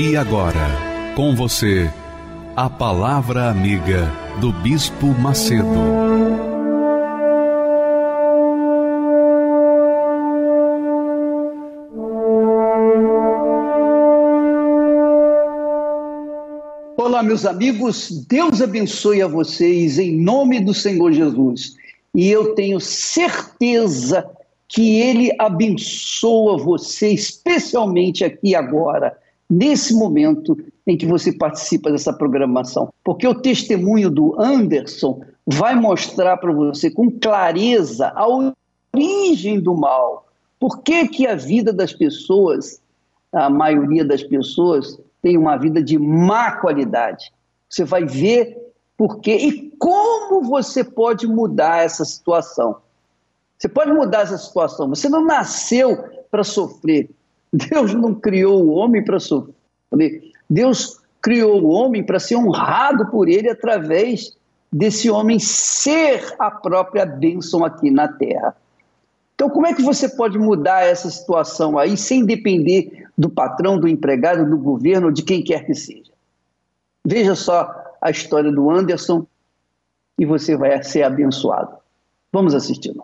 E agora, com você, a Palavra Amiga do Bispo Macedo. Olá, meus amigos, Deus abençoe a vocês em nome do Senhor Jesus. E eu tenho certeza que Ele abençoa você, especialmente aqui agora nesse momento em que você participa dessa programação. Porque o testemunho do Anderson vai mostrar para você com clareza a origem do mal. Por que, que a vida das pessoas, a maioria das pessoas, tem uma vida de má qualidade? Você vai ver por quê e como você pode mudar essa situação. Você pode mudar essa situação. Você não nasceu para sofrer. Deus não criou o homem para sofrer. Deus criou o homem para ser honrado por ele através desse homem ser a própria bênção aqui na terra. Então, como é que você pode mudar essa situação aí sem depender do patrão, do empregado, do governo, de quem quer que seja? Veja só a história do Anderson e você vai ser abençoado. Vamos assistir.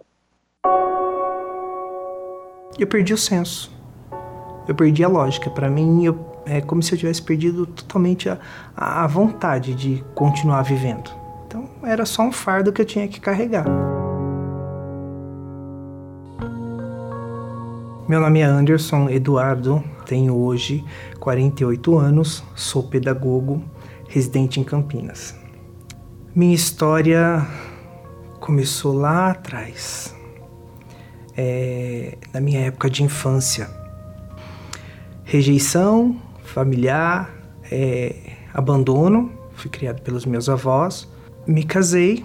Eu perdi o senso eu perdi a lógica. Para mim, eu, é como se eu tivesse perdido totalmente a, a vontade de continuar vivendo. Então, era só um fardo que eu tinha que carregar. Meu nome é Anderson Eduardo, tenho hoje 48 anos, sou pedagogo, residente em Campinas. Minha história começou lá atrás, é, na minha época de infância rejeição familiar, é, abandono. Fui criado pelos meus avós. Me casei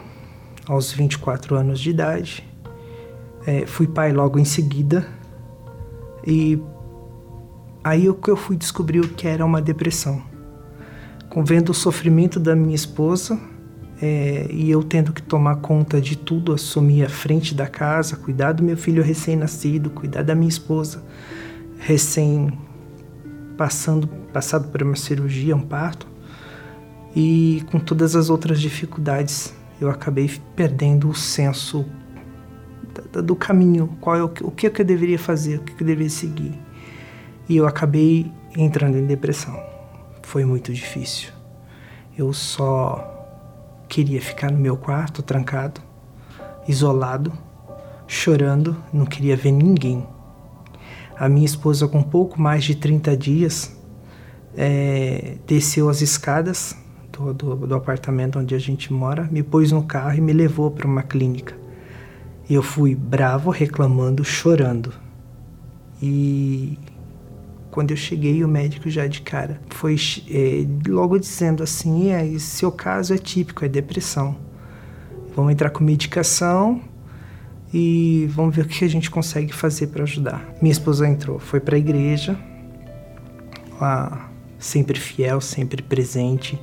aos 24 anos de idade. É, fui pai logo em seguida. E aí o que eu fui descobrir o que era uma depressão. Com vendo o sofrimento da minha esposa é, e eu tendo que tomar conta de tudo, assumir a frente da casa, cuidar do meu filho recém-nascido, cuidar da minha esposa recém passando passado por uma cirurgia, um parto, e com todas as outras dificuldades, eu acabei perdendo o senso do caminho, qual é o, o que, eu deveria fazer, o que eu deveria seguir. E eu acabei entrando em depressão. Foi muito difícil. Eu só queria ficar no meu quarto, trancado, isolado, chorando, não queria ver ninguém a minha esposa, com pouco mais de 30 dias, é, desceu as escadas do, do, do, apartamento onde a gente mora, me pôs no carro e me levou para uma clínica. E eu fui bravo, reclamando, chorando. E quando eu cheguei, o médico já de cara foi é, logo dizendo assim: é, seu caso é típico, é depressão. Vamos entrar com medicação e vamos ver o que a gente consegue fazer para ajudar. Minha esposa entrou, foi para a igreja, lá, sempre fiel, sempre presente,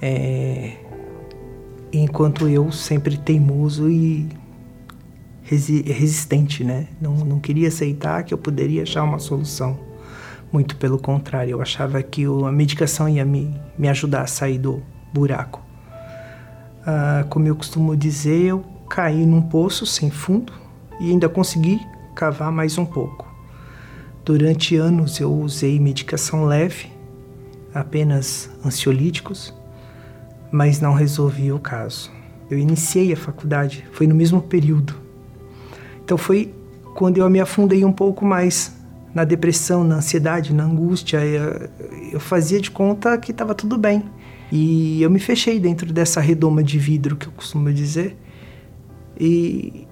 é, enquanto eu sempre teimoso e resi resistente, né? Não, não queria aceitar que eu poderia achar uma solução. Muito pelo contrário, eu achava que a medicação ia me, me ajudar a sair do buraco. Ah, como eu costumo dizer, eu caí num poço sem fundo e ainda consegui cavar mais um pouco. Durante anos eu usei medicação leve, apenas ansiolíticos, mas não resolvi o caso. Eu iniciei a faculdade, foi no mesmo período. Então foi quando eu me afundei um pouco mais na depressão, na ansiedade, na angústia. Eu, fazia de conta que estava tudo bem. E eu me fechei dentro dessa redoma de vidro que eu costumo dizer e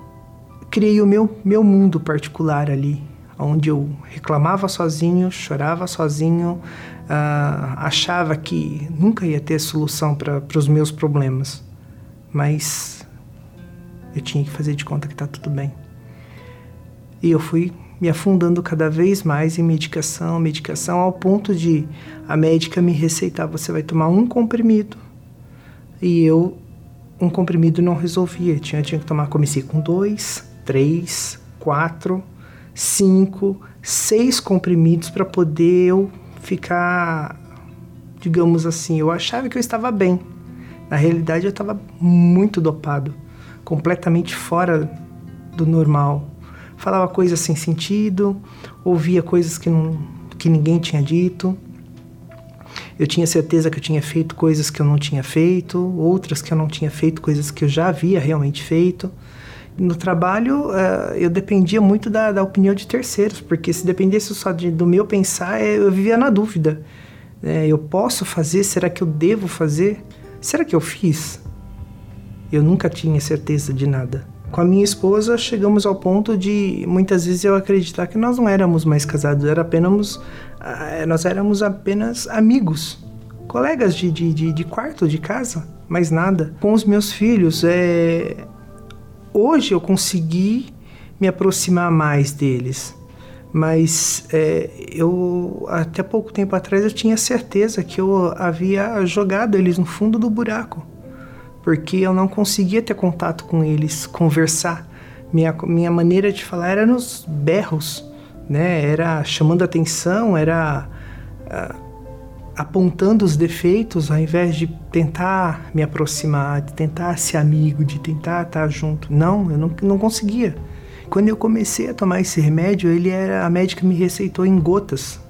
criei o meu, meu mundo particular ali, onde eu reclamava sozinho, chorava sozinho, uh, achava que nunca ia ter solução para os meus problemas, mas eu tinha que fazer de conta que está tudo bem. E eu fui me afundando cada vez mais em medicação, medicação, ao ponto de a médica me receitar: você vai tomar um comprimido. E eu, um comprimido não resolvia. Tinha, tinha que tomar, comecei com dois, três, quatro, cinco, seis comprimidos para poder eu ficar, digamos assim, eu achava que eu estava bem. Na realidade, eu estava muito dopado, completamente fora do normal. Falava coisas sem sentido, ouvia coisas que, não, que ninguém tinha dito. Eu tinha certeza que eu tinha feito coisas que eu não tinha feito, outras que eu não tinha feito, coisas que eu já havia realmente feito. No trabalho, uh, eu dependia muito da, da, opinião de terceiros, porque se dependesse só de, do meu pensar, eu vivia na dúvida. É, eu posso fazer? Será que eu devo fazer? Será que eu fiz? Eu nunca tinha certeza de nada. Com a minha esposa, chegamos ao ponto de muitas vezes eu acreditar que nós não éramos mais casados, era apenas, uh, nós éramos apenas amigos, colegas de, de, de, de quarto, de casa, mais nada. Com os meus filhos, é, hoje eu consegui me aproximar mais deles, mas é, eu até pouco tempo atrás eu tinha certeza que eu havia jogado eles no fundo do buraco, porque eu não conseguia ter contato com eles, conversar. Minha, minha maneira de falar era nos berros, né? Era chamando atenção, era uh, apontando os defeitos ao invés de tentar me aproximar, de tentar ser amigo, de tentar estar junto. Não, eu não, não conseguia. Quando eu comecei a tomar esse remédio, ele era a médica me receitou em gotas.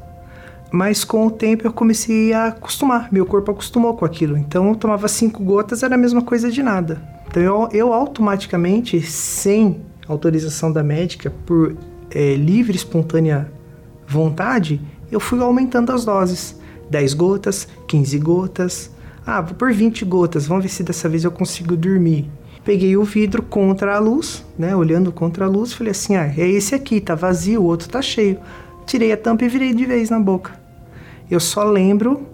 Mas com o tempo eu comecei a acostumar, meu corpo acostumou com aquilo. Então eu tomava cinco gotas, era a mesma coisa de nada. Então eu, eu automaticamente, sem autorização da médica, por é, livre, espontânea vontade, eu fui aumentando as doses. 10 gotas, 15 gotas. Ah, vou por 20 gotas, vamos ver se dessa vez eu consigo dormir. Peguei o vidro contra a luz, né, olhando contra a luz, falei assim: "Ah, é esse aqui, tá vazio, o outro tá cheio". Tirei a tampa e virei de vez na boca. Eu só lembro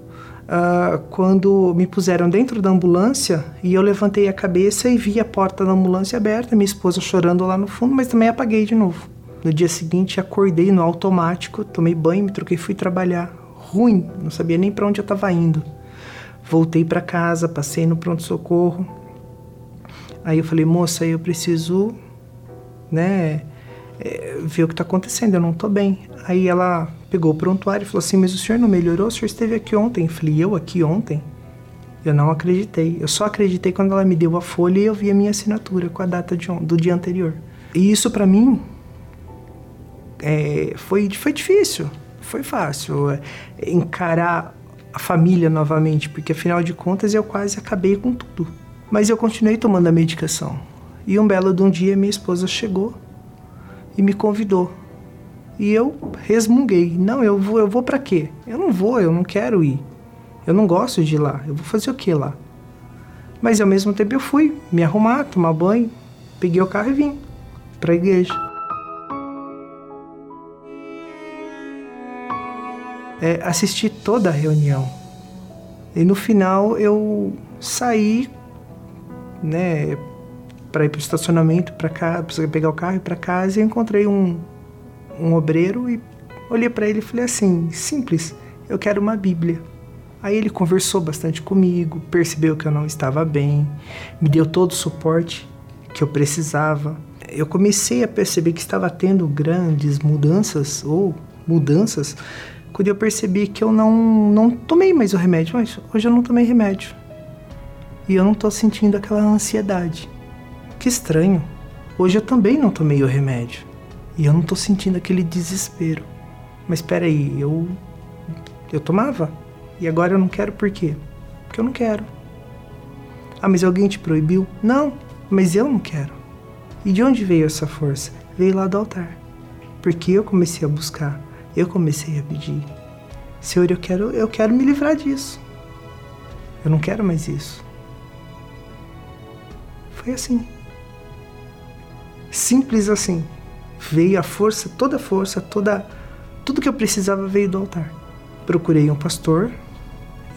uh, quando me puseram dentro da ambulância e eu levantei a cabeça e vi a porta da ambulância aberta, minha esposa chorando lá no fundo, mas também apaguei de novo. No dia seguinte, acordei no automático, tomei banho, me troquei e fui trabalhar ruim, não sabia nem para onde eu estava indo. Voltei para casa, passei no pronto-socorro. Aí eu falei, moça, eu preciso, né, é, ver o que está acontecendo, eu não estou bem. Aí ela pegou o prontuário e falou assim: Mas o senhor não melhorou? O senhor esteve aqui ontem. Eu falei: Eu aqui ontem? Eu não acreditei. Eu só acreditei quando ela me deu a folha e eu vi a minha assinatura com a data de, do dia anterior. E isso para mim é, foi, foi difícil foi fácil é, encarar a família novamente, porque afinal de contas eu quase acabei com tudo. Mas eu continuei tomando a medicação. E um belo de um dia minha esposa chegou e me convidou. E eu resmunguei. Não, eu vou, eu vou para quê? Eu não vou, eu não quero ir. Eu não gosto de ir lá. Eu vou fazer o que lá? Mas ao mesmo tempo eu fui me arrumar, tomar banho, peguei o carro e vim para a igreja. é, assisti toda a reunião. E no final eu saí, né, para ir para o estacionamento, para pegar o carro e para casa, e encontrei um, um obreiro e olhei para ele e falei assim, simples, eu quero uma Bíblia. Aí ele conversou bastante comigo, percebeu que eu não estava bem, me deu todo o suporte que eu precisava. Eu comecei a perceber que estava tendo grandes mudanças ou mudanças quando eu percebi que eu não, não tomei mais o remédio. Mas hoje eu não tomei remédio. E eu não tô sentindo aquela ansiedade. Que estranho. Hoje eu também não tomei o remédio. E eu não tô sentindo aquele desespero. Mas espera aí, eu eu tomava e agora eu não quero por quê? Porque eu não quero. Ah, mas alguém te proibiu? Não, mas eu não quero. E de onde veio essa força? Veio lá do altar. Porque eu comecei a buscar eu comecei a pedir: Senhor, eu quero, eu quero me livrar disso. Eu não quero mais isso. Foi assim. Simples assim. Veio a força, toda a força, toda tudo que eu precisava veio do altar. Procurei um pastor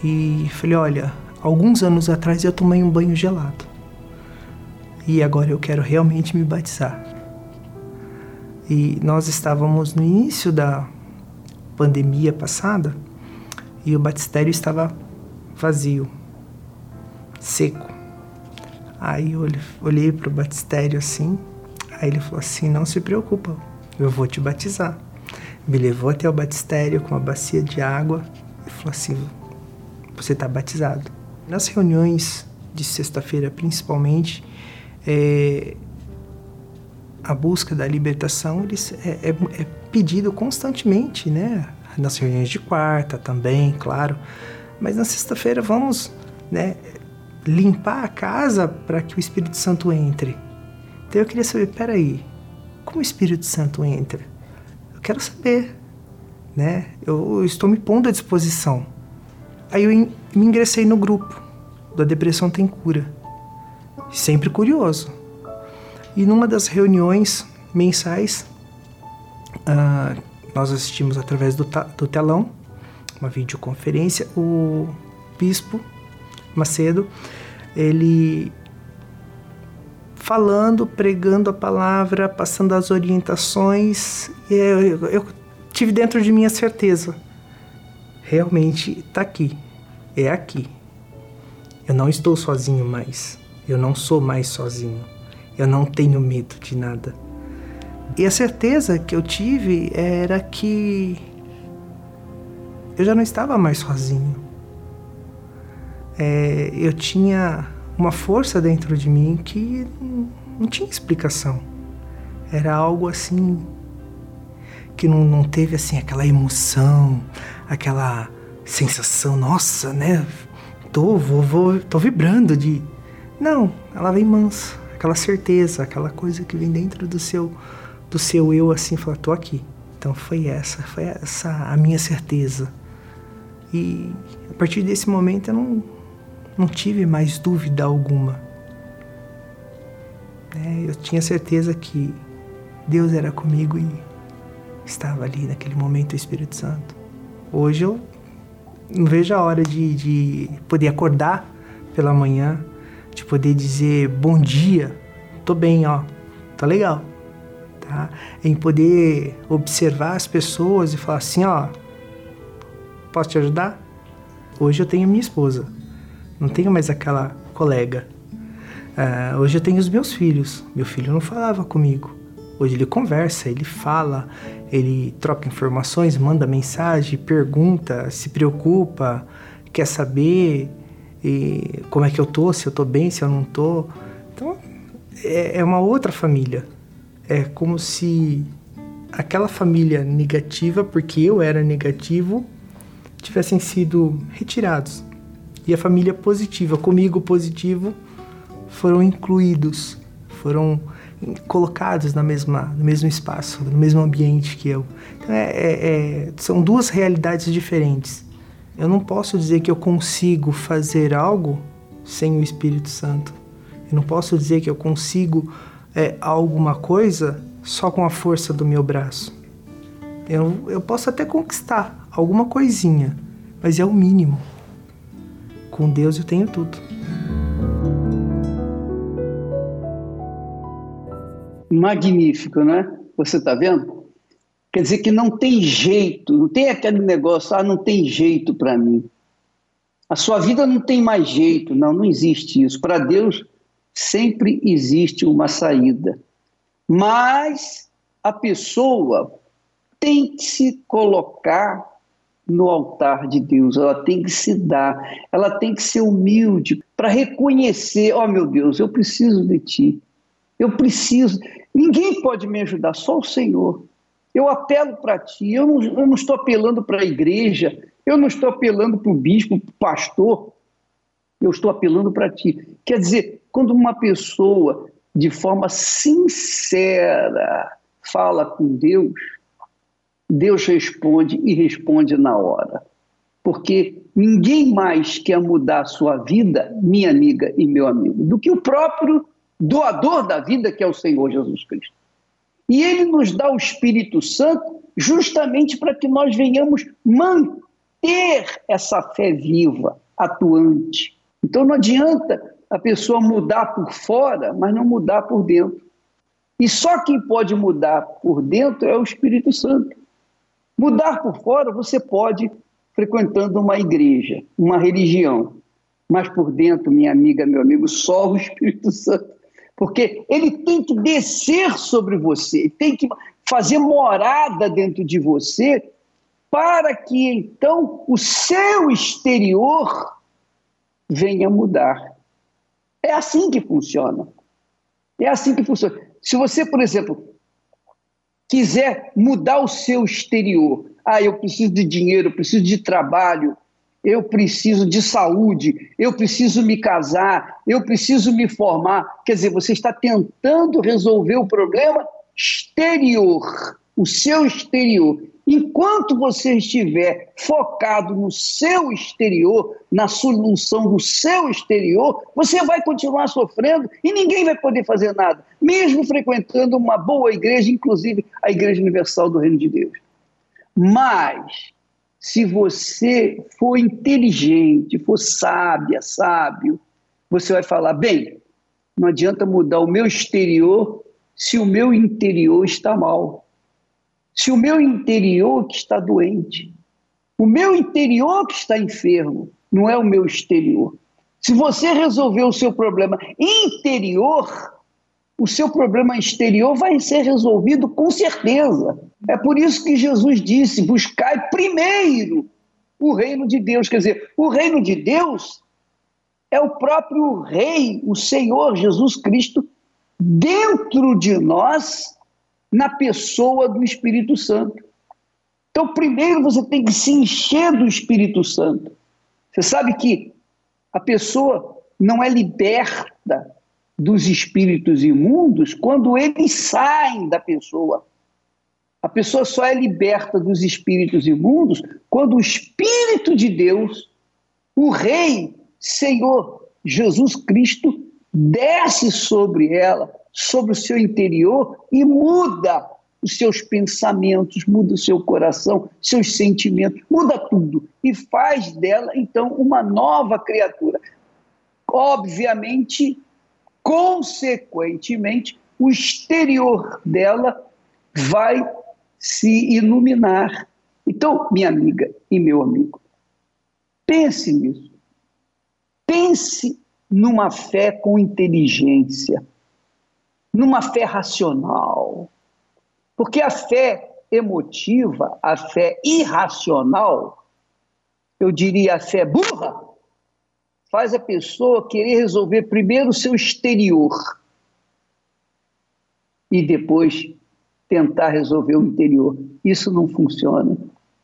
e falei: "Olha, alguns anos atrás eu tomei um banho gelado. E agora eu quero realmente me batizar." E nós estávamos no início da pandemia passada e o batistério estava vazio, seco. Aí eu olhei para o batistério assim, aí ele falou assim: Não se preocupa, eu vou te batizar. Me levou até o batistério com uma bacia de água e falou assim: Você está batizado. Nas reuniões de sexta-feira, principalmente, é, a busca da libertação eles, é, é, é pedido constantemente, né? Nas reuniões de quarta também, claro. Mas na sexta-feira vamos né, limpar a casa para que o Espírito Santo entre. Então eu queria saber, peraí, como o Espírito Santo entra? Eu quero saber, né? Eu, estou me pondo à disposição. Aí eu me ingressei no grupo da Depressão Tem Cura. Sempre curioso. E numa das reuniões mensais, uh, nós assistimos através do, do telão, uma videoconferência, o bispo Macedo, ele falando, pregando a palavra, passando as orientações, e eu, eu, tive dentro de mim a certeza, realmente está aqui, é aqui. Eu não estou sozinho mais, eu não sou mais sozinho, eu não tenho medo de nada. E a certeza que eu tive era que eu já não estava mais sozinho. É, eu tinha uma força dentro de mim que não, tinha explicação. Era algo assim que não, não teve assim aquela emoção, aquela sensação, nossa, né? Tô, vou, vou, tô vibrando de. Não, ela vem mansa, aquela certeza, aquela coisa que vem dentro do seu do seu eu assim, falar, tô aqui. Então foi essa, foi essa a minha certeza. E a partir desse momento eu não, não tive mais dúvida alguma. É, eu tinha certeza que Deus era comigo e estava ali naquele momento o Espírito Santo. Hoje eu não vejo a hora de, de poder acordar pela manhã, de poder dizer bom dia, tô bem, ó, tá legal tá? Em poder observar as pessoas e falar assim, ó, posso te ajudar? Hoje eu tenho minha esposa, não tenho mais aquela colega. Uh, hoje eu tenho os meus filhos. Meu filho não falava comigo. Hoje ele conversa, ele fala, ele troca informações, manda mensagem, pergunta, se preocupa, quer saber como é que eu tô, se eu tô bem, se eu não tô. Então é, é uma outra família é como se aquela família negativa, porque eu era negativo, tivessem sido retirados. E a família positiva, comigo positivo, foram incluídos, foram colocados na mesma, no mesmo espaço, no mesmo ambiente que eu. Então é, é, é, são duas realidades diferentes. Eu não posso dizer que eu consigo fazer algo sem o Espírito Santo. Eu não posso dizer que eu consigo é, alguma coisa só com a força do meu braço. Eu, eu posso até conquistar alguma coisinha, mas é o mínimo. Com Deus eu tenho tudo. Magnífico, né? Você está vendo? Quer dizer que não tem jeito, não tem aquele negócio, ah, não tem jeito para mim. A sua vida não tem mais jeito, não, não existe isso. Para Deus, sempre existe uma saída. Mas a pessoa tem que se colocar no altar de Deus, ela tem que se dar, ela tem que ser humilde para reconhecer: ó oh, meu Deus, eu preciso de ti, eu preciso. Ninguém pode me ajudar, só o Senhor. Eu apelo para ti, eu não, eu não estou apelando para a igreja, eu não estou apelando para o bispo, para o pastor, eu estou apelando para ti. Quer dizer, quando uma pessoa, de forma sincera, fala com Deus, Deus responde e responde na hora. Porque ninguém mais quer mudar a sua vida, minha amiga e meu amigo, do que o próprio doador da vida, que é o Senhor Jesus Cristo. E ele nos dá o Espírito Santo justamente para que nós venhamos manter essa fé viva, atuante. Então não adianta a pessoa mudar por fora, mas não mudar por dentro. E só quem pode mudar por dentro é o Espírito Santo. Mudar por fora você pode frequentando uma igreja, uma religião. Mas por dentro, minha amiga, meu amigo, só o Espírito Santo. Porque ele tem que descer sobre você, tem que fazer morada dentro de você, para que então o seu exterior venha mudar. É assim que funciona. É assim que funciona. Se você, por exemplo, quiser mudar o seu exterior, ah, eu preciso de dinheiro, eu preciso de trabalho, eu preciso de saúde, eu preciso me casar, eu preciso me formar. Quer dizer, você está tentando resolver o problema exterior, o seu exterior. Enquanto você estiver focado no seu exterior, na solução do seu exterior, você vai continuar sofrendo e ninguém vai poder fazer nada, mesmo frequentando uma boa igreja, inclusive a Igreja Universal do Reino de Deus. Mas, se você for inteligente, for sábia, sábio, você vai falar: bem, não adianta mudar o meu exterior se o meu interior está mal. Se o meu interior que está doente. O meu interior que está enfermo, não é o meu exterior. Se você resolver o seu problema interior, o seu problema exterior vai ser resolvido com certeza. É por isso que Jesus disse: buscai primeiro o reino de Deus. Quer dizer, o reino de Deus é o próprio Rei, o Senhor Jesus Cristo, dentro de nós, na pessoa do Espírito Santo. Então, primeiro você tem que se encher do Espírito Santo. Você sabe que a pessoa não é liberta dos espíritos imundos quando eles saem da pessoa. A pessoa só é liberta dos espíritos imundos quando o Espírito de Deus, o Rei, Senhor Jesus Cristo, desce sobre ela, sobre o seu interior e muda os seus pensamentos, muda o seu coração, seus sentimentos, muda tudo e faz dela então uma nova criatura. Obviamente, consequentemente, o exterior dela vai se iluminar. Então, minha amiga e meu amigo, pense nisso. Pense numa fé com inteligência, numa fé racional. Porque a fé emotiva, a fé irracional, eu diria a fé burra, faz a pessoa querer resolver primeiro o seu exterior e depois tentar resolver o interior. Isso não funciona,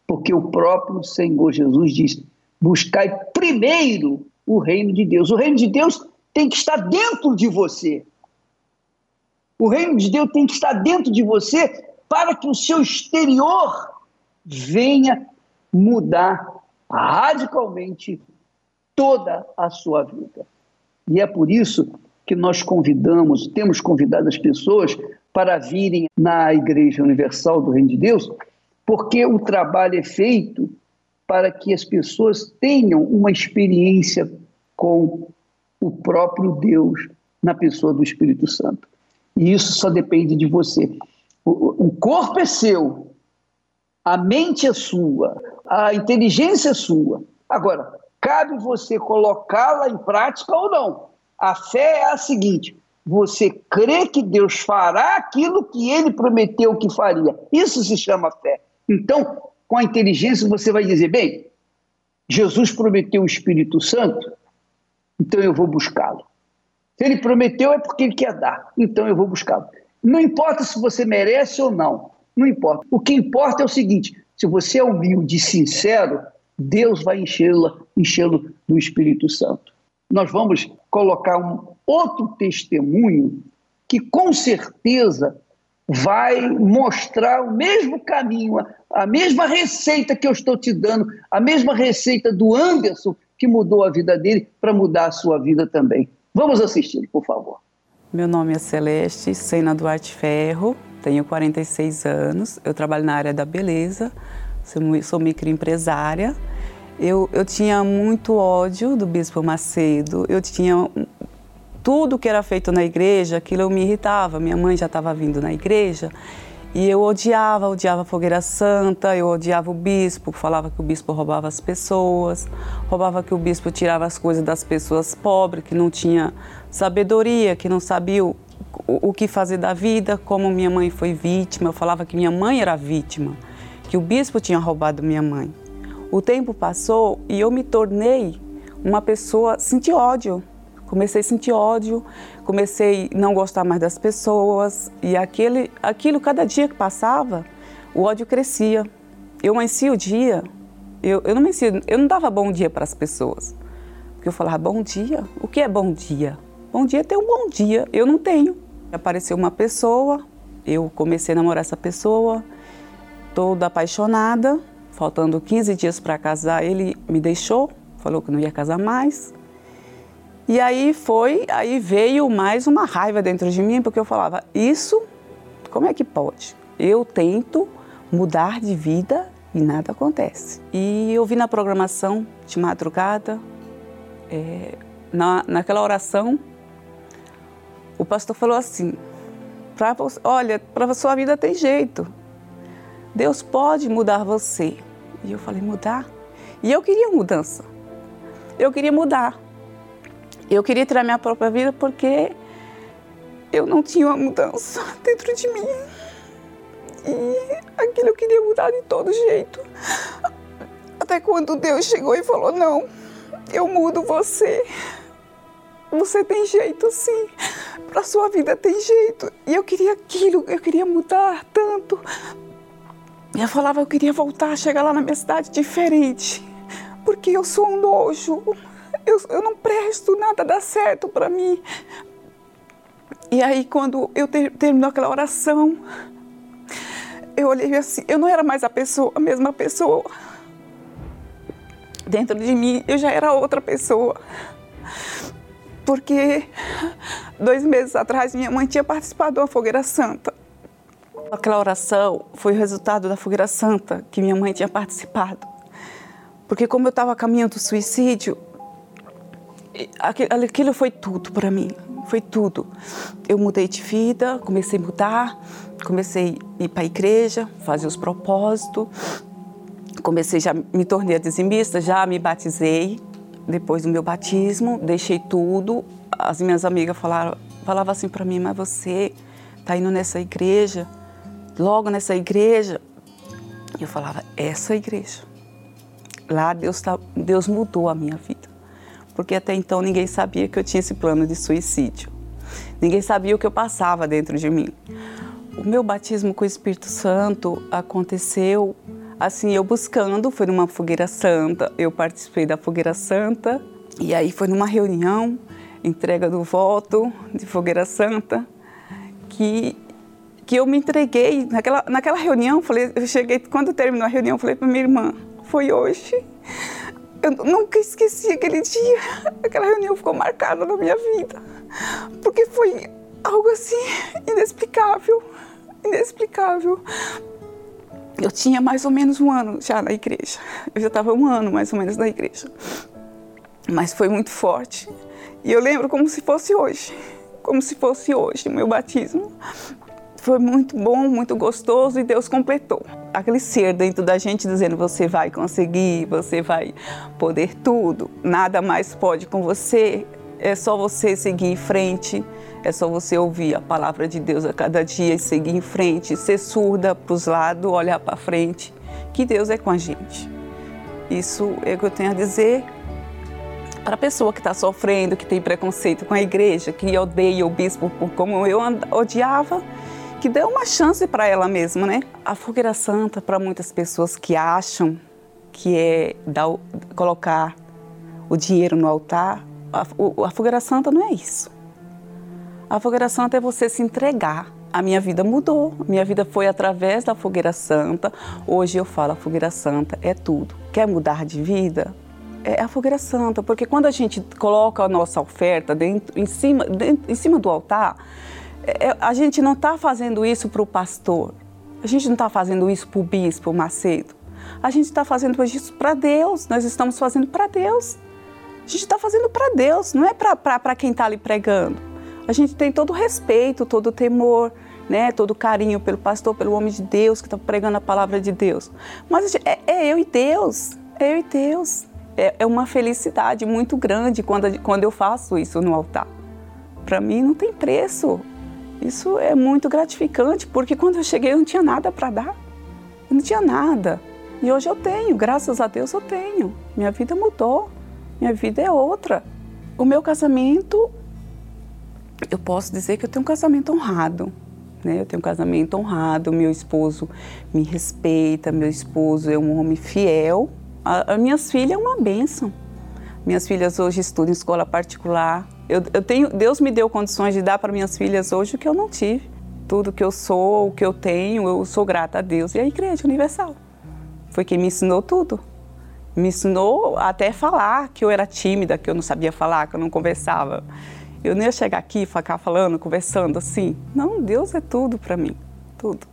porque o próprio Senhor Jesus diz: buscai primeiro o reino de Deus. O reino de Deus tem que estar dentro de você. O reino de Deus tem que estar dentro de você para que o seu exterior venha mudar radicalmente toda a sua vida. E é por isso que nós convidamos, temos convidado as pessoas para virem na Igreja Universal do Reino de Deus, porque o trabalho é feito para que as pessoas tenham uma experiência com o próprio Deus na pessoa do Espírito Santo. E isso só depende de você. O, corpo é seu, a mente é sua, a inteligência é sua. Agora, cabe você colocá-la em prática ou não. A fé é a seguinte: você crê que Deus fará aquilo que ele prometeu que faria. Isso se chama fé. Então, com a inteligência, você vai dizer: bem, Jesus prometeu o Espírito Santo, então eu vou buscá-lo. Se ele prometeu, é porque ele quer dar, então eu vou buscá-lo. Não importa se você merece ou não, não importa. O que importa é o seguinte: se você é humilde e sincero, Deus vai enchê-lo enchê do Espírito Santo. Nós vamos colocar um outro testemunho que com certeza vai mostrar o mesmo caminho, a mesma receita que eu estou te dando, a mesma receita do Anderson que mudou a vida dele para mudar a sua vida também. Vamos assistir, por favor. Meu nome é Celeste Sena Duarte Ferro, tenho 46 anos, eu trabalho na área da beleza, sou, microempresária. Eu, eu tinha muito ódio do Bispo Macedo, eu tinha tudo que era feito na igreja, aquilo me irritava. Minha mãe já estava vindo na igreja e eu odiava, odiava a fogueira santa, eu odiava o bispo, falava que o bispo roubava as pessoas, roubava que o bispo tirava as coisas das pessoas pobres, que não tinha sabedoria, que não sabia o, o, o que fazer da vida, como minha mãe foi vítima. Eu falava que minha mãe era vítima, que o bispo tinha roubado minha mãe. O tempo passou e eu me tornei uma pessoa, senti ódio. Comecei a sentir ódio, comecei a não gostar mais das pessoas e aquele, aquilo, cada dia que passava, o ódio crescia. Eu amanhecia o dia, eu, eu, não amanhecia, eu não dava bom dia para as pessoas. Porque eu falava, bom dia? O que é bom dia? Bom dia é ter um bom dia, eu não tenho. Apareceu uma pessoa, eu comecei a namorar essa pessoa, toda apaixonada, faltando 15 dias para casar, ele me deixou, falou que não ia casar mais. E aí foi, aí veio mais uma raiva dentro de mim, porque eu falava, isso, como é que pode? Eu tento mudar de vida e nada acontece. E eu vi na programação de madrugada, é, na, naquela oração, o pastor falou assim, pra, olha, para sua vida tem jeito. Deus pode mudar você. E eu falei, mudar? E eu queria mudança. Eu queria mudar. Eu queria tirar minha própria vida porque eu não tinha uma mudança dentro de mim. E aquilo eu queria mudar de todo jeito. Até quando Deus chegou e falou: Não, eu mudo você. Você tem jeito sim. Para sua vida tem jeito. E eu queria aquilo, eu queria mudar tanto. Eu falava, eu queria voltar, chegar lá na minha cidade diferente. Porque eu sou um nojo eu, eu não presto, nada dá certo para mim. E aí, quando eu ter, terminou aquela oração, eu olhei assim, eu não era mais a pessoa, a mesma pessoa. Dentro de mim, eu já era outra pessoa. Porque dois meses atrás, minha mãe tinha participado de uma fogueira santa. Aquela oração foi o resultado da fogueira santa que minha mãe tinha participado. Porque como eu estava caminhando do suicídio, aquilo foi tudo para mim, foi tudo. Eu mudei de vida, comecei a mudar, comecei a ir para a igreja, fazer os propósitos, comecei já me tornei a dizimista, já me batizei. Depois do meu batismo, deixei tudo. As minhas amigas falaram, falavam assim para mim, mas você está indo nessa igreja, logo nessa igreja. Eu falava, essa igreja. Lá Deus, tá, Deus mudou a minha vida porque até então ninguém sabia que eu tinha esse plano de suicídio. Ninguém sabia o que eu passava dentro de mim. O meu batismo com o Espírito Santo aconteceu assim, eu buscando, foi numa fogueira santa, eu participei da fogueira santa, e aí foi numa reunião, entrega do voto de fogueira santa, que que eu me entreguei naquela, naquela reunião, falei, eu cheguei, quando terminou a reunião, falei para minha irmã, foi hoje. Eu nunca esqueci aquele dia. Aquela reunião ficou marcada na minha vida. Porque foi algo assim inexplicável. Inexplicável. Eu tinha mais ou menos um ano já na igreja. Eu já estava um ano mais ou menos na igreja. Mas foi muito forte. E eu lembro como se fosse hoje. Como se fosse hoje o meu batismo. Foi muito bom, muito gostoso e Deus completou. Aquele ser dentro da gente dizendo: você vai conseguir, você vai poder tudo, nada mais pode com você. É só você seguir em frente, é só você ouvir a palavra de Deus a cada dia e seguir em frente, ser surda para os lados, olhar para frente, que Deus é com a gente. Isso é o que eu tenho a dizer para a pessoa que está sofrendo, que tem preconceito com a igreja, que odeia o bispo como eu odiava que dê uma chance para ela mesma, né? A fogueira santa, para muitas pessoas que acham que é dar, colocar o dinheiro no altar, a, a fogueira santa não é isso. A fogueira santa é você se entregar. A minha vida mudou, minha vida foi através da fogueira santa. Hoje eu falo, a fogueira santa é tudo. Quer mudar de vida? É a fogueira santa, porque quando a gente coloca a nossa oferta dentro, em, cima, dentro, em cima do altar, a gente não está fazendo isso para o pastor, a gente não está fazendo isso para o bispo Macedo, a gente está fazendo isso para Deus, nós estamos fazendo para Deus. A gente está fazendo para Deus, não é para quem está ali pregando. A gente tem todo o respeito, todo o temor, né, todo o carinho pelo pastor, pelo homem de Deus que está pregando a palavra de Deus. Mas é, é, eu e Deus, é eu e Deus. É, é uma felicidade muito grande quando, quando eu faço isso no altar. Para mim não tem preço. Isso é muito gratificante, porque quando eu cheguei eu não tinha nada para dar. Eu não tinha nada. E hoje eu tenho, graças a Deus eu tenho. Minha vida mudou. Minha vida é outra. O meu casamento, eu posso dizer que eu tenho um casamento honrado. Né? Eu tenho um casamento honrado, meu esposo me respeita, meu esposo é um homem fiel. As minhas filhas é uma bênção. Minhas filhas hoje estudam em escola particular. Eu, eu tenho, Deus me deu condições de dar para minhas filhas hoje o que eu não tive. Tudo que eu sou, o que eu tenho, eu sou grata a Deus e a Igreja Universal. Foi quem me ensinou tudo me ensinou até falar que eu era tímida, que eu não sabia falar, que eu não conversava. Eu nem ia chegar aqui ficar falando, conversando assim. Não, Deus é tudo para mim, tudo.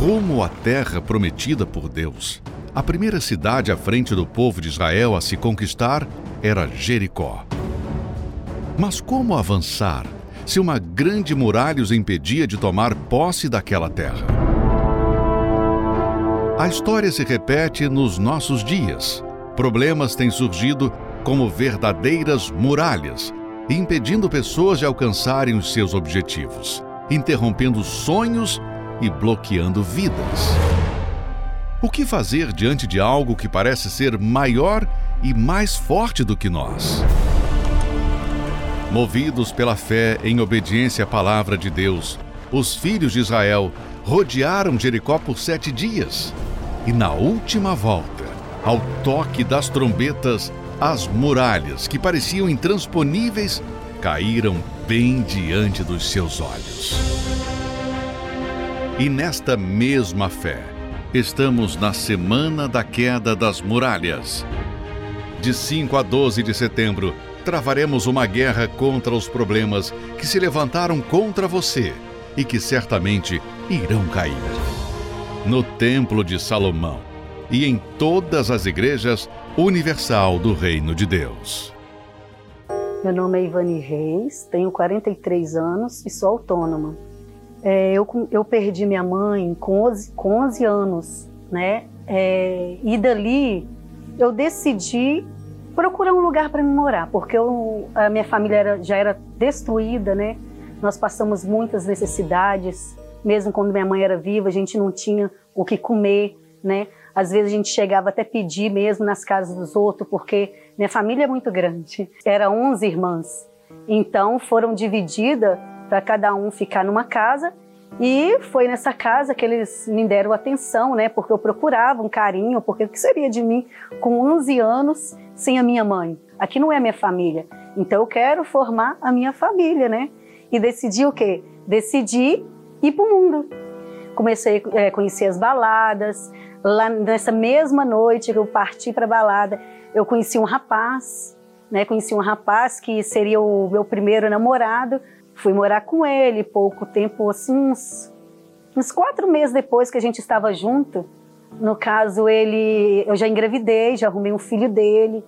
Rumo à terra prometida por Deus. A primeira cidade à frente do povo de Israel a se conquistar era Jericó. Mas como avançar se uma grande muralha os impedia de tomar posse daquela terra? A história se repete nos nossos dias. Problemas têm surgido como verdadeiras muralhas, impedindo pessoas de alcançarem os seus objetivos, interrompendo sonhos e bloqueando vidas. O que fazer diante de algo que parece ser maior e mais forte do que nós? Movidos pela fé em obediência à palavra de Deus, os filhos de Israel rodearam Jericó por sete dias e na última volta, ao toque das trombetas, as muralhas, que pareciam intransponíveis, caíram bem diante dos seus olhos. E nesta mesma fé, estamos na semana da queda das muralhas. De 5 a 12 de setembro, travaremos uma guerra contra os problemas que se levantaram contra você e que certamente irão cair no Templo de Salomão e em todas as igrejas universal do Reino de Deus. Meu nome é Ivani Reis, tenho 43 anos e sou autônoma. É, eu, eu perdi minha mãe com 11, com 11 anos, né? É, e dali eu decidi procurar um lugar para me morar, porque eu, a minha família era, já era destruída, né? Nós passamos muitas necessidades, mesmo quando minha mãe era viva, a gente não tinha o que comer, né? Às vezes a gente chegava até pedir mesmo nas casas dos outros, porque minha família é muito grande. Era 11 irmãs. Então foram divididas para cada um ficar numa casa e foi nessa casa que eles me deram atenção, né? Porque eu procurava um carinho, porque o que seria de mim com 11 anos sem a minha mãe? Aqui não é minha família. Então eu quero formar a minha família, né? E decidi o quê? Decidi ir para o mundo. Comecei a é, conhecer as baladas. Lá nessa mesma noite que eu parti para a balada, eu conheci um rapaz, né? Conheci um rapaz que seria o meu primeiro namorado. Fui morar com ele pouco tempo, assim, uns, uns quatro meses depois que a gente estava junto. No caso, ele, eu já engravidei, já arrumei um filho dele.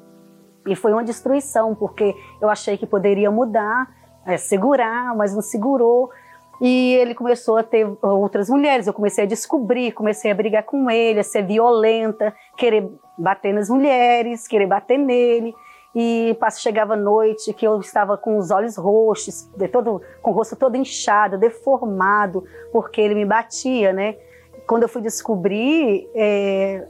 E foi uma destruição, porque eu achei que poderia mudar, é, segurar, mas não segurou. E ele começou a ter outras mulheres. Eu comecei a descobrir, comecei a brigar com ele, a ser violenta, querer bater nas mulheres, querer bater nele. E chegava a noite que eu estava com os olhos roxos, todo, com o rosto todo inchado, deformado, porque ele me batia, né? Quando eu fui descobrir, é,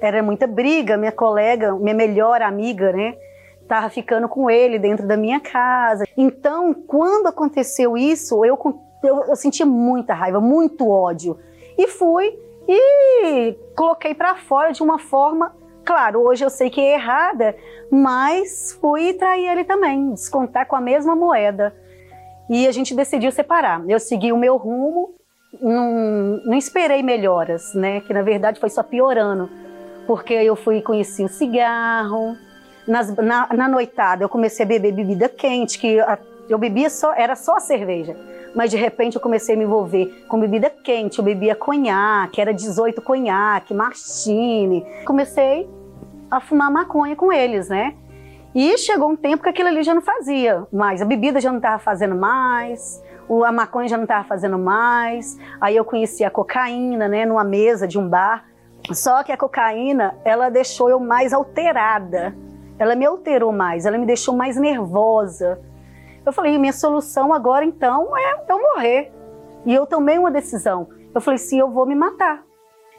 era muita briga. Minha colega, minha melhor amiga, né? Estava ficando com ele dentro da minha casa. Então, quando aconteceu isso, eu eu, eu senti muita raiva, muito ódio. E fui e coloquei para fora de uma forma, claro, hoje eu sei que é errada, mas fui trair ele também, descontar com a mesma moeda. E a gente decidiu separar. Eu segui o meu rumo, não, não esperei melhoras, né? Que na verdade foi só piorando, porque eu fui conheci o cigarro, nas, na, na, noitada eu comecei a beber bebida quente, que eu bebia só, era só a cerveja. Mas de repente eu comecei a me envolver com bebida quente, eu bebia conhaque, era 18 conhaque, martini. Comecei a fumar maconha com eles, né? E chegou um tempo que aquilo ali já não fazia mais, a bebida já não estava fazendo mais, a maconha já não estava fazendo mais. Aí eu conheci a cocaína, né, numa mesa de um bar. Só que a cocaína, ela deixou eu mais alterada. Ela me alterou mais, ela me deixou mais nervosa. Eu falei, minha solução agora então é eu morrer. E eu tomei uma decisão. Eu falei, sim, eu vou me matar.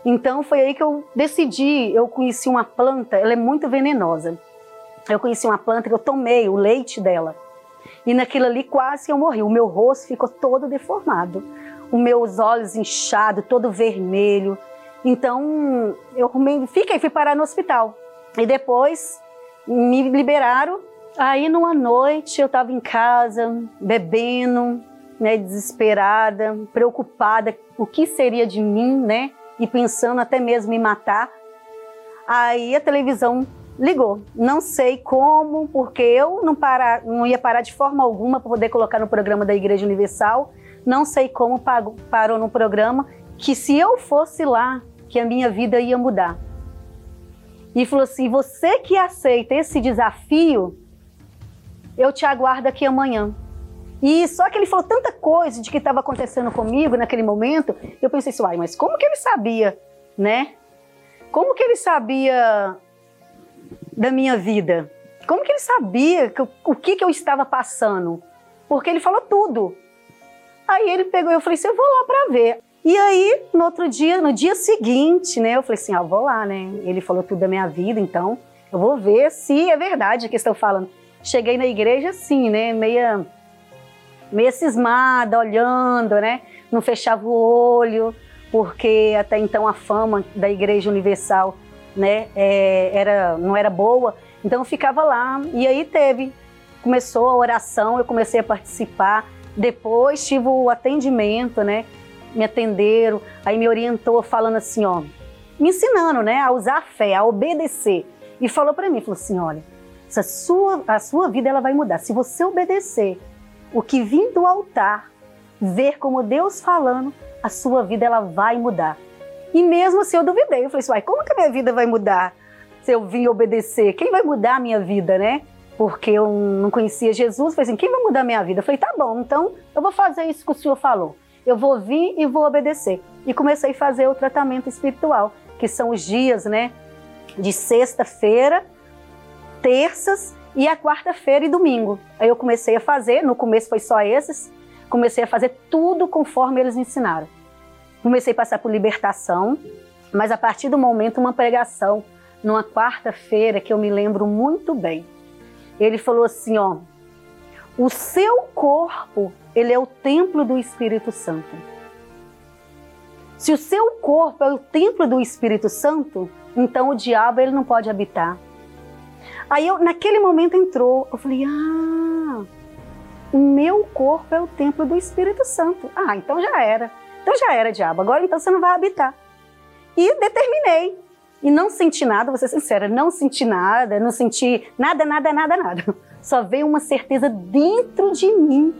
Então foi aí que eu decidi, eu conheci uma planta, ela é muito venenosa. Eu conheci uma planta que eu tomei o leite dela. E naquilo ali quase eu morri. O meu rosto ficou todo deformado. Os meus olhos inchados, todo vermelho. Então, eu fiquei, fui parar no hospital. E depois me liberaram. Aí, numa noite, eu estava em casa, bebendo, né, desesperada, preocupada, o que seria de mim, né? E pensando até mesmo em matar. Aí a televisão ligou. Não sei como, porque eu não, para, não ia parar de forma alguma para poder colocar no programa da Igreja Universal. Não sei como parou, parou no programa, que se eu fosse lá, que a minha vida ia mudar. E falou assim: você que aceita esse desafio, eu te aguardo aqui amanhã. E só que ele falou tanta coisa de que estava acontecendo comigo naquele momento, eu pensei assim, uai, mas como que ele sabia, né? Como que ele sabia da minha vida. Como que ele sabia que, o que, que eu estava passando? Porque ele falou tudo. Aí ele pegou, eu falei assim, eu vou lá para ver. E aí, no outro dia, no dia seguinte, né, eu falei assim, ah, vou lá, né? Ele falou tudo da minha vida, então eu vou ver se é verdade o que estão falando. Cheguei na igreja assim, né, meia, meia cismada, olhando, né? Não fechava o olho, porque até então a fama da Igreja Universal né, é, era, não era boa. Então eu ficava lá e aí teve, começou a oração, eu comecei a participar. Depois tive o atendimento, né? Me atenderam, aí me orientou falando assim, ó, me ensinando, né, a usar a fé, a obedecer. E falou para mim, falou assim, olha, a sua, a sua vida ela vai mudar. Se você obedecer o que vim do altar, ver como Deus falando, a sua vida ela vai mudar. E mesmo assim eu duvidei. Eu falei assim, como que a minha vida vai mudar se eu vim obedecer? Quem vai mudar a minha vida, né? Porque eu não conhecia Jesus. Falei assim, quem vai mudar a minha vida? Eu falei, tá bom, então eu vou fazer isso que o senhor falou. Eu vou vir e vou obedecer. E comecei a fazer o tratamento espiritual, que são os dias, né? De sexta-feira, terças e a quarta-feira e domingo. Aí eu comecei a fazer, no começo foi só esses, comecei a fazer tudo conforme eles ensinaram. Comecei a passar por libertação, mas a partir do momento, uma pregação, numa quarta-feira, que eu me lembro muito bem. Ele falou assim: ó, o seu corpo, ele é o templo do Espírito Santo. Se o seu corpo é o templo do Espírito Santo, então o diabo ele não pode habitar. Aí eu, naquele momento entrou, eu falei: "Ah, o meu corpo é o templo do Espírito Santo". Ah, então já era. Então já era diabo, agora então você não vai habitar. E determinei. E não senti nada, vou ser sincera, não senti nada, não senti nada, nada, nada, nada. Só veio uma certeza dentro de mim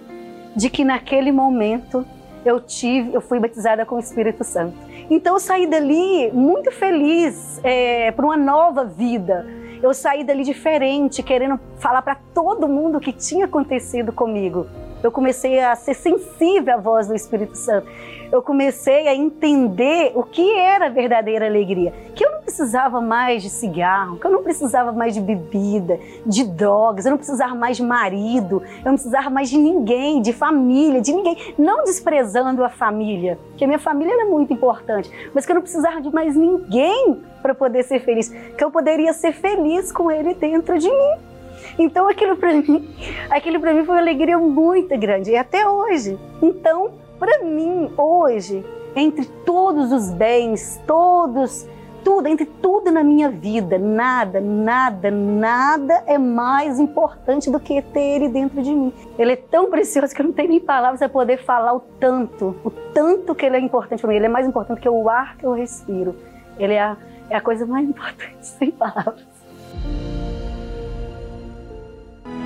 de que naquele momento eu tive, eu fui batizada com o Espírito Santo. Então eu saí dali muito feliz é, para uma nova vida. Eu saí dali diferente, querendo falar para todo mundo o que tinha acontecido comigo. Eu comecei a ser sensível à voz do Espírito Santo eu comecei a entender o que era verdadeira alegria. Que eu não precisava mais de cigarro, que eu não precisava mais de bebida, de drogas, eu não precisava mais de marido, eu não precisava mais de ninguém, de família, de ninguém. Não desprezando a família, que a minha família era muito importante, mas que eu não precisava de mais ninguém para poder ser feliz, que eu poderia ser feliz com ele dentro de mim. Então aquilo para mim, aquilo para mim foi uma alegria muito grande e até hoje. Então para mim, hoje, entre todos os bens, todos, tudo, entre tudo na minha vida, nada, nada, nada é mais importante do que ter Ele dentro de mim. Ele é tão precioso que eu não tenho nem palavras para poder falar o tanto, o tanto que Ele é importante para mim. Ele é mais importante que o ar que eu respiro. Ele é a, é a coisa mais importante, sem palavras.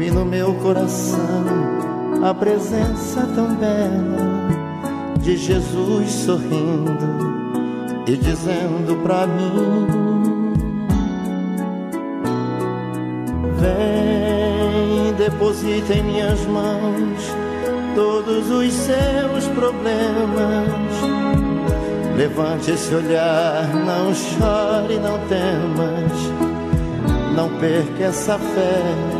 vi no meu coração a presença tão bela de Jesus sorrindo e dizendo pra mim: Vem, deposita em minhas mãos todos os seus problemas. Levante esse olhar, não chore, não temas. Não perca essa fé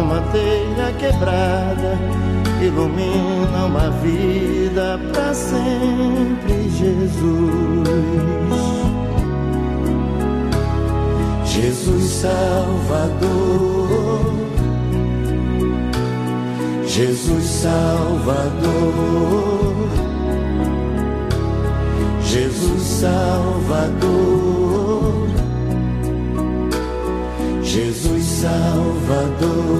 numa telha quebrada ilumina uma vida para sempre, Jesus. Jesus Salvador, Jesus Salvador, Jesus Salvador, Jesus Salvador.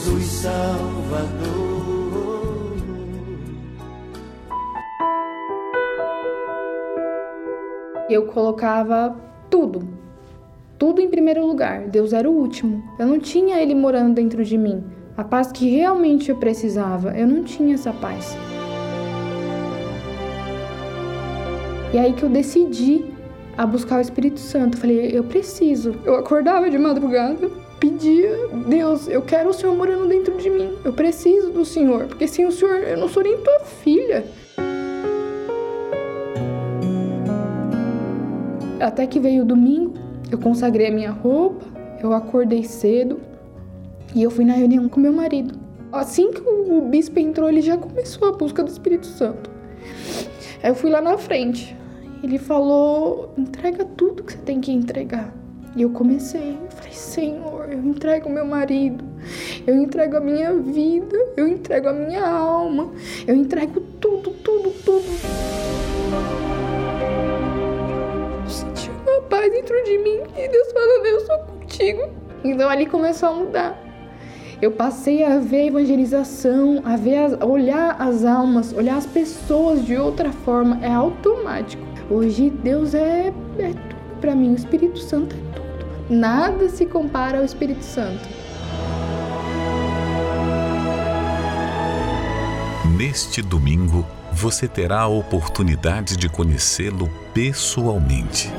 Jesus Salvador. Eu colocava tudo, tudo em primeiro lugar. Deus era o último. Eu não tinha Ele morando dentro de mim. A paz que realmente eu precisava, eu não tinha essa paz. E aí que eu decidi a buscar o Espírito Santo. Falei, eu preciso. Eu acordava de madrugada, pedia, Deus, eu quero o Senhor morando dentro de mim. Eu preciso do Senhor, porque sem o Senhor eu não sou nem tua filha. até que veio o domingo, eu consagrei a minha roupa, eu acordei cedo e eu fui na reunião com meu marido. Assim que o bispo entrou, ele já começou a busca do Espírito Santo. Aí eu fui lá na frente. Ele falou: entrega tudo que você tem que entregar. E eu comecei, falei, Senhor, eu entrego meu marido, eu entrego a minha vida, eu entrego a minha alma, eu entrego tudo, tudo, tudo. Eu senti uma paz dentro de mim e Deus falando, eu sou contigo. Então ali começou a mudar. Eu passei a ver a evangelização, a ver as, olhar as almas, olhar as pessoas de outra forma, é automático. Hoje Deus é, é tudo para mim, o Espírito Santo é Nada se compara ao Espírito Santo. Neste domingo, você terá a oportunidade de conhecê-lo pessoalmente.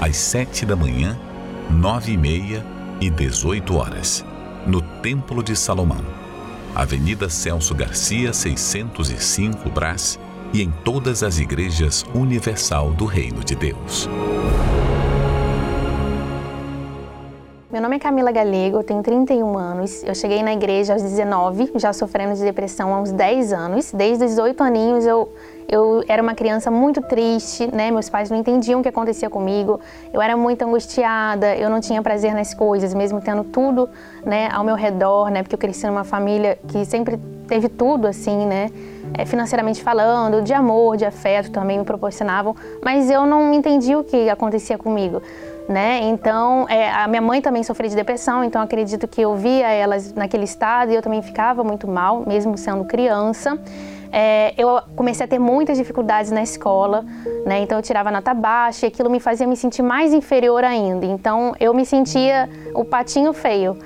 Às sete da manhã, nove e meia e dezoito horas, no Templo de Salomão, Avenida Celso Garcia, 605 Brás, e em todas as igrejas universal do Reino de Deus. Meu nome é Camila Galego, eu tenho 31 anos. Eu cheguei na igreja aos 19, já sofrendo de depressão há uns 10 anos. Desde os 18 aninhos eu, eu era uma criança muito triste, né? Meus pais não entendiam o que acontecia comigo. Eu era muito angustiada, eu não tinha prazer nas coisas, mesmo tendo tudo, né, ao meu redor, né? Porque eu cresci numa família que sempre teve tudo assim, né? É, financeiramente falando, de amor, de afeto também me proporcionavam, mas eu não entendi o que acontecia comigo né? Então, é, a minha mãe também sofria de depressão, então acredito que eu via elas naquele estado e eu também ficava muito mal, mesmo sendo criança. É, eu comecei a ter muitas dificuldades na escola, né? Então eu tirava nota baixa e aquilo me fazia me sentir mais inferior ainda. Então eu me sentia o patinho feio,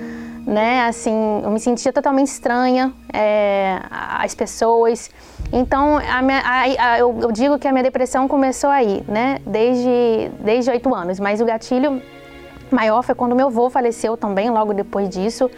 né? Assim, eu me sentia totalmente estranha é, às pessoas. Então, a minha, a, a, eu, eu, digo que a minha depressão começou aí, né? Desde, desde 8 anos. Mas o gatilho maior foi quando meu avô faleceu também, logo depois disso,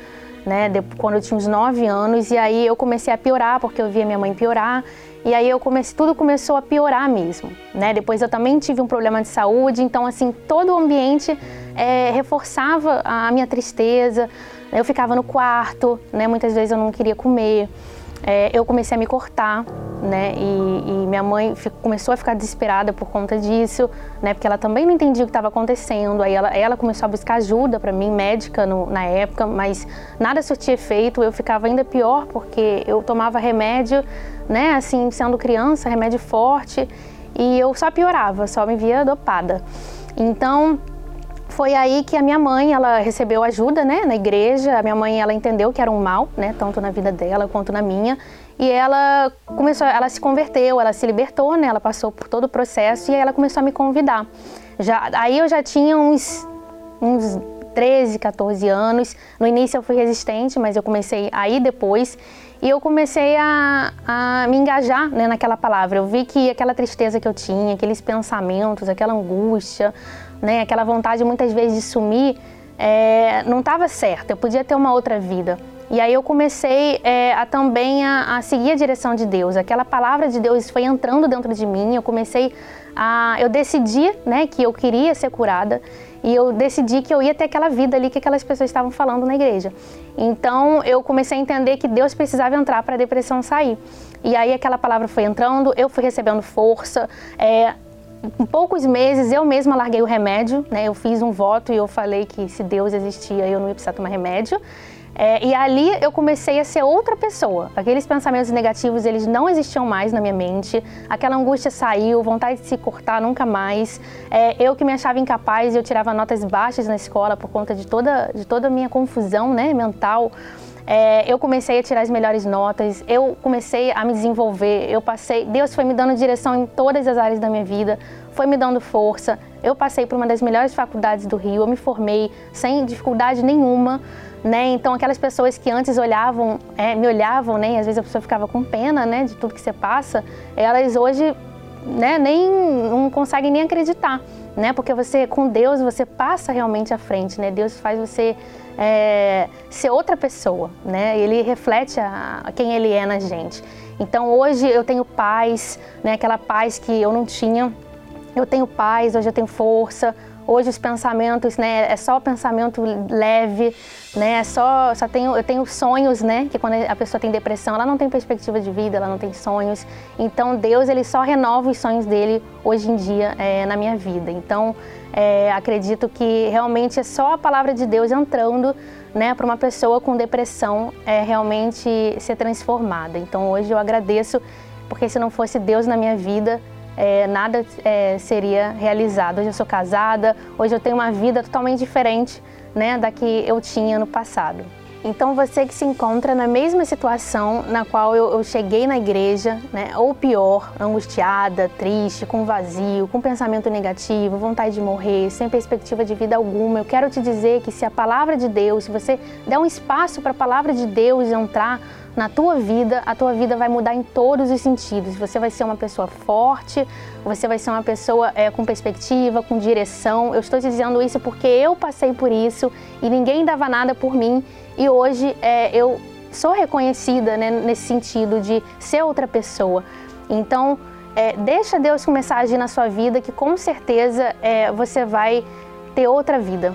né? De, quando eu tinha uns 9 anos. E aí eu comecei a piorar, porque eu via minha mãe piorar. E aí eu comecei, tudo começou a piorar mesmo, né? Depois eu também tive um problema de saúde, então assim, todo o ambiente é, reforçava a minha tristeza. Eu ficava no quarto, né? Muitas vezes eu não queria comer é, eu comecei a me cortar, né? E, e minha mãe começou a ficar desesperada por conta disso, né? Porque ela também não entendia o que estava acontecendo. Aí ela, ela, começou a buscar ajuda para mim, médica no, na época, mas nada surtia efeito. Eu ficava ainda pior porque eu tomava remédio, né? Assim, sendo criança, remédio forte, e eu só piorava, só me via dopada. Então, foi aí que a minha mãe, ela recebeu ajuda, né, na igreja. A minha mãe, ela entendeu que era um mal, né, tanto na vida dela quanto na minha. E ela começou, ela se converteu, ela se libertou, né, ela passou por todo o processo e aí ela começou a me convidar. Já, aí eu já tinha uns, uns 13, 14 anos. No início eu fui resistente, mas eu comecei aí depois. E eu comecei a, a me engajar né, naquela palavra. Eu vi que aquela tristeza que eu tinha, aqueles pensamentos, aquela angústia, né, aquela vontade muitas vezes de sumir, é, não estava certa. Eu podia ter uma outra vida. E aí eu comecei é, a também a, a, seguir a direção de Deus. Aquela palavra de Deus foi entrando dentro de mim. Eu comecei a, eu decidi, né, que eu queria ser curada e eu decidi que eu ia ter aquela vida ali que aquelas pessoas estavam falando na igreja. Então eu comecei a entender que Deus precisava entrar para a depressão sair. E aí aquela palavra foi entrando, eu fui recebendo força. É, em poucos meses eu mesma larguei o remédio, né? Eu fiz um voto e eu falei que se Deus existia eu não ia precisar tomar remédio. É, e ali eu comecei a ser outra pessoa. Aqueles pensamentos negativos, eles não existiam mais na minha mente. Aquela angústia saiu, vontade de se cortar nunca mais. É, eu que me achava incapaz, eu tirava notas baixas na escola por conta de toda, de toda a minha confusão né, mental. É, eu comecei a tirar as melhores notas, eu comecei a me desenvolver, eu passei, Deus foi me dando direção em todas as áreas da minha vida, foi me dando força. Eu passei por uma das melhores faculdades do Rio, eu me formei sem dificuldade nenhuma né? Então aquelas pessoas que antes olhavam, é, me olhavam, né? E às vezes a pessoa ficava com pena, né? De tudo que você passa, elas hoje né, nem não conseguem nem acreditar, né? Porque você com Deus você passa realmente à frente, né? Deus faz você é, ser outra pessoa, né? Ele reflete a, a quem Ele é na gente. Então hoje eu tenho paz, né? Aquela paz que eu não tinha. Eu tenho paz, hoje eu tenho força, Hoje os pensamentos, né, é só pensamento leve, né, é só, só tenho, eu tenho sonhos, né, que quando a pessoa tem depressão, ela não tem perspectiva de vida, ela não tem sonhos. Então Deus, ele só renova os sonhos dele hoje em dia é, na minha vida. Então é, acredito que realmente é só a palavra de Deus entrando, né, para uma pessoa com depressão é, realmente ser transformada. Então hoje eu agradeço, porque se não fosse Deus na minha vida, é, nada é, seria realizado. Hoje eu sou casada, hoje eu tenho uma vida totalmente diferente né, da que eu tinha no passado. Então você que se encontra na mesma situação na qual eu, eu cheguei na igreja, né, ou pior, angustiada, triste, com vazio, com pensamento negativo, vontade de morrer, sem perspectiva de vida alguma, eu quero te dizer que se a palavra de Deus, se você der um espaço para a palavra de Deus entrar na tua vida, a tua vida vai mudar em todos os sentidos. Você vai ser uma pessoa forte, você vai ser uma pessoa é, com perspectiva, com direção. Eu estou te dizendo isso porque eu passei por isso e ninguém dava nada por mim. E hoje é, eu sou reconhecida né, nesse sentido de ser outra pessoa. Então, é, deixa Deus começar a agir na sua vida, que com certeza você vai ter outra vida.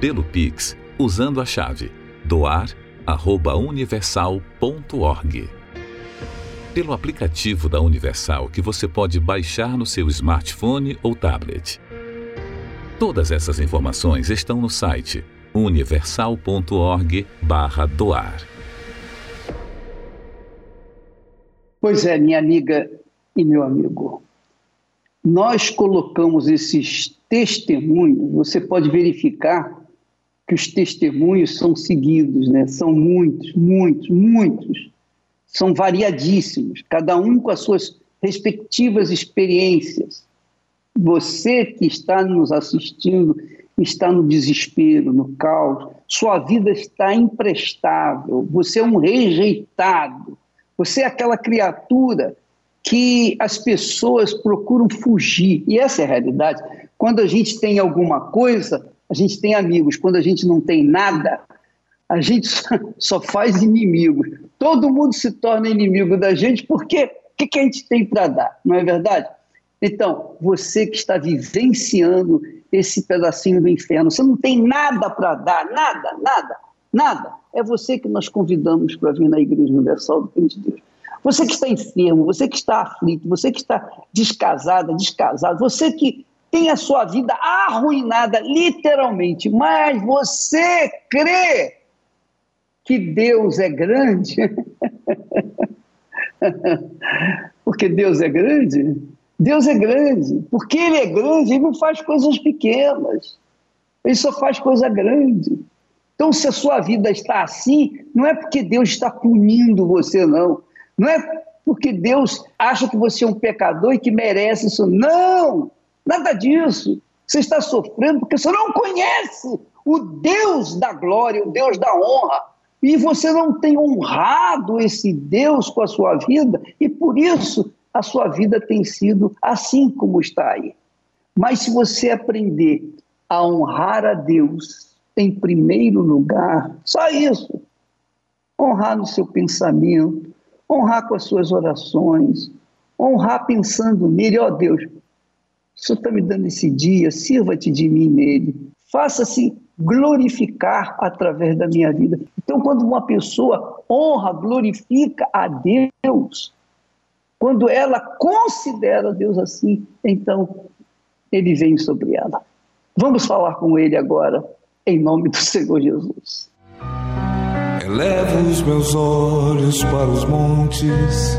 pelo Pix usando a chave doar@universal.org. Pelo aplicativo da Universal que você pode baixar no seu smartphone ou tablet. Todas essas informações estão no site universal.org/doar. Pois é, minha amiga e meu amigo. Nós colocamos esses testemunhos, você pode verificar que os testemunhos são seguidos, né? São muitos, muitos, muitos. São variadíssimos, cada um com as suas respectivas experiências. Você que está nos assistindo está no desespero, no caos, sua vida está imprestável, você é um rejeitado, você é aquela criatura que as pessoas procuram fugir. E essa é a realidade. Quando a gente tem alguma coisa, a gente tem amigos. Quando a gente não tem nada, a gente só faz inimigos. Todo mundo se torna inimigo da gente porque o que, que a gente tem para dar? Não é verdade? Então, você que está vivenciando esse pedacinho do inferno, você não tem nada para dar, nada, nada, nada. É você que nós convidamos para vir na Igreja Universal do Reino de Deus. Você que está enfermo, você que está aflito, você que está descasada, descasado, você que tem a sua vida arruinada, literalmente, mas você crê que Deus é grande? Porque Deus é grande? Deus é grande. Porque Ele é grande, Ele não faz coisas pequenas. Ele só faz coisa grande. Então, se a sua vida está assim, não é porque Deus está punindo você, não. Não é porque Deus acha que você é um pecador e que merece isso. Não! Nada disso. Você está sofrendo porque você não conhece o Deus da glória, o Deus da honra. E você não tem honrado esse Deus com a sua vida, e por isso a sua vida tem sido assim como está aí. Mas se você aprender a honrar a Deus em primeiro lugar, só isso, honrar no seu pensamento, honrar com as suas orações, honrar pensando nele, ó oh, Deus, o Senhor está me dando esse dia, sirva-te de mim nele, faça-se glorificar através da minha vida. Então, quando uma pessoa honra, glorifica a Deus, quando ela considera Deus assim, então ele vem sobre ela. Vamos falar com ele agora, em nome do Senhor Jesus. Elevo os meus olhos para os montes,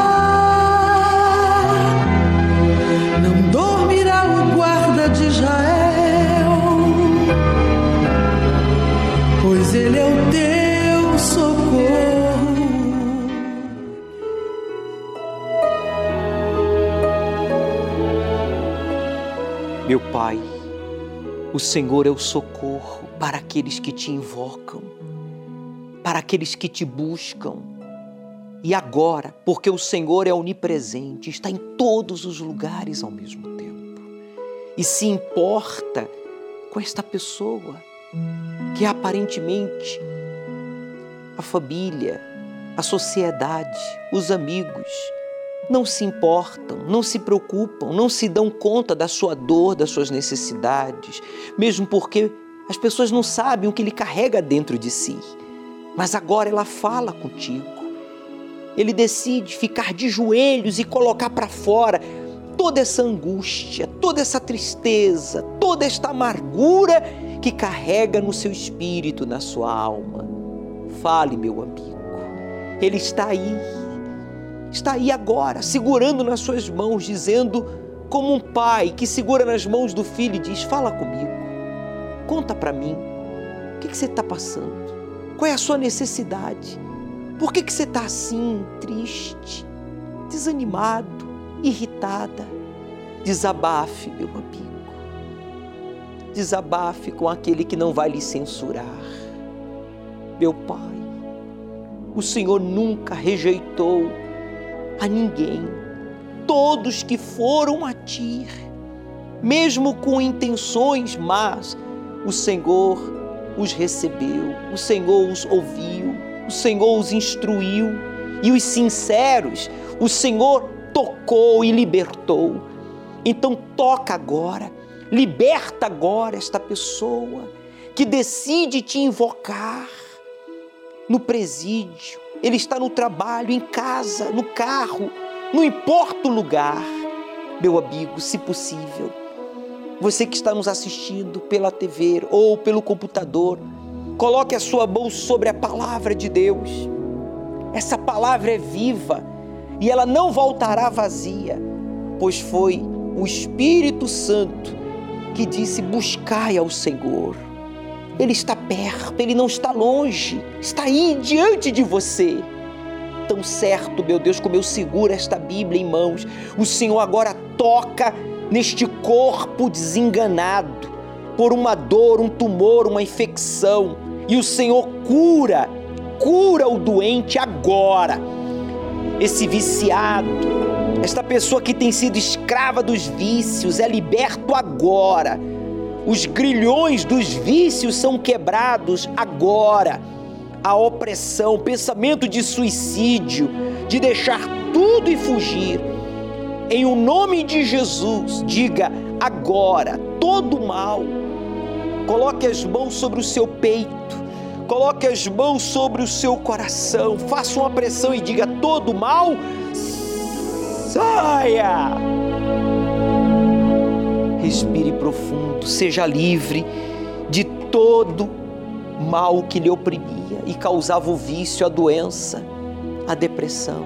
Ele é o teu socorro. Meu Pai, o Senhor é o socorro para aqueles que te invocam para aqueles que te buscam. E agora, porque o Senhor é onipresente, está em todos os lugares ao mesmo tempo e se importa com esta pessoa que aparentemente a família, a sociedade, os amigos não se importam, não se preocupam, não se dão conta da sua dor, das suas necessidades, mesmo porque as pessoas não sabem o que ele carrega dentro de si mas agora ela fala contigo. Ele decide ficar de joelhos e colocar para fora toda essa angústia, toda essa tristeza, toda esta amargura que carrega no seu espírito, na sua alma. Fale, meu amigo. Ele está aí. Está aí agora, segurando nas suas mãos, dizendo, como um pai que segura nas mãos do filho e diz: Fala comigo, conta para mim, o que, que você está passando? Qual é a sua necessidade? Por que, que você está assim, triste, desanimado, irritada? Desabafe, meu amigo. Desabafe com aquele que não vai lhe censurar. Meu Pai, o Senhor nunca rejeitou a ninguém. Todos que foram a Ti, mesmo com intenções más, o Senhor os recebeu, o Senhor os ouviu, o Senhor os instruiu e os sinceros, o Senhor tocou e libertou. Então toca agora, liberta agora esta pessoa que decide te invocar no presídio, ele está no trabalho, em casa, no carro, não importa o lugar. Meu amigo, se possível, você que está nos assistindo pela TV ou pelo computador, coloque a sua mão sobre a palavra de Deus. Essa palavra é viva e ela não voltará vazia, pois foi o Espírito Santo que disse: Buscai ao Senhor. Ele está perto, ele não está longe, está aí diante de você. Tão certo, meu Deus, como eu seguro esta Bíblia em mãos, o Senhor agora toca neste corpo desenganado por uma dor, um tumor, uma infecção, e o Senhor cura, cura o doente agora. Esse viciado, esta pessoa que tem sido escrava dos vícios, é liberto agora os grilhões dos vícios são quebrados agora. A opressão, o pensamento de suicídio, de deixar tudo e fugir. Em o nome de Jesus, diga agora todo mal. Coloque as mãos sobre o seu peito. Coloque as mãos sobre o seu coração. Faça uma pressão e diga todo mal saia. Respire profundo, seja livre de todo mal que lhe oprimia e causava o vício, a doença, a depressão.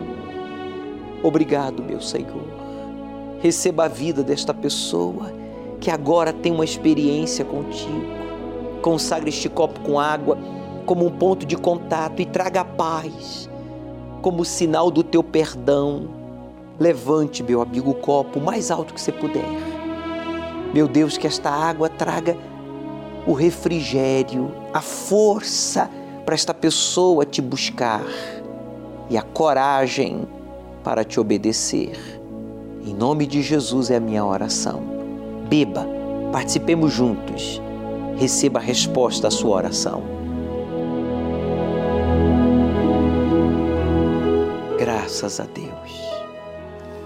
Obrigado, meu Senhor. Receba a vida desta pessoa que agora tem uma experiência contigo. Consagre este copo com água como um ponto de contato e traga a paz como sinal do teu perdão. Levante, meu amigo, o copo mais alto que você puder meu Deus, que esta água traga o refrigério, a força para esta pessoa te buscar e a coragem para te obedecer. Em nome de Jesus é a minha oração. Beba, participemos juntos. Receba a resposta à sua oração. Graças a Deus.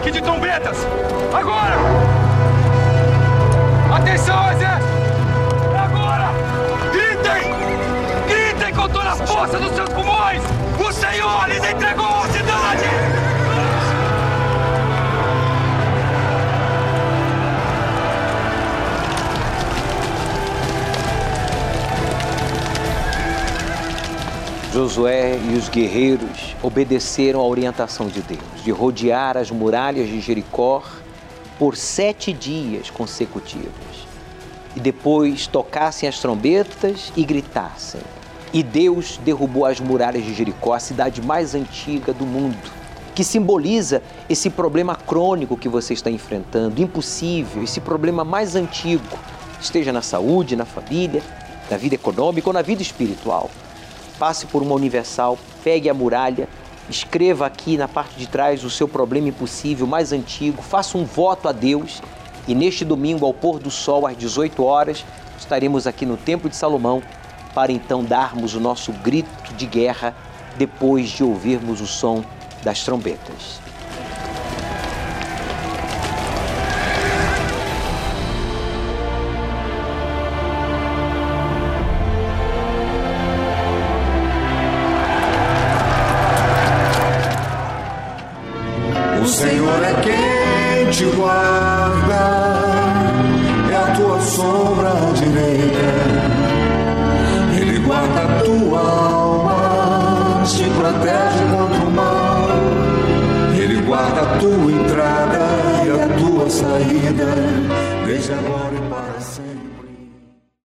Toque de trombetas! Agora! Atenção, exército! Agora! Gritem! Gritem com toda a força dos seus pulmões! O Senhor lhes entregou a cidade! Josué e os guerreiros obedeceram à orientação de Deus de rodear as muralhas de Jericó por sete dias consecutivos. E depois tocassem as trombetas e gritassem. E Deus derrubou as muralhas de Jericó, a cidade mais antiga do mundo, que simboliza esse problema crônico que você está enfrentando, impossível, esse problema mais antigo, esteja na saúde, na família, na vida econômica ou na vida espiritual. Passe por uma universal, pegue a muralha Escreva aqui na parte de trás o seu problema impossível mais antigo, faça um voto a Deus e neste domingo, ao pôr do sol, às 18 horas, estaremos aqui no Templo de Salomão para então darmos o nosso grito de guerra depois de ouvirmos o som das trombetas.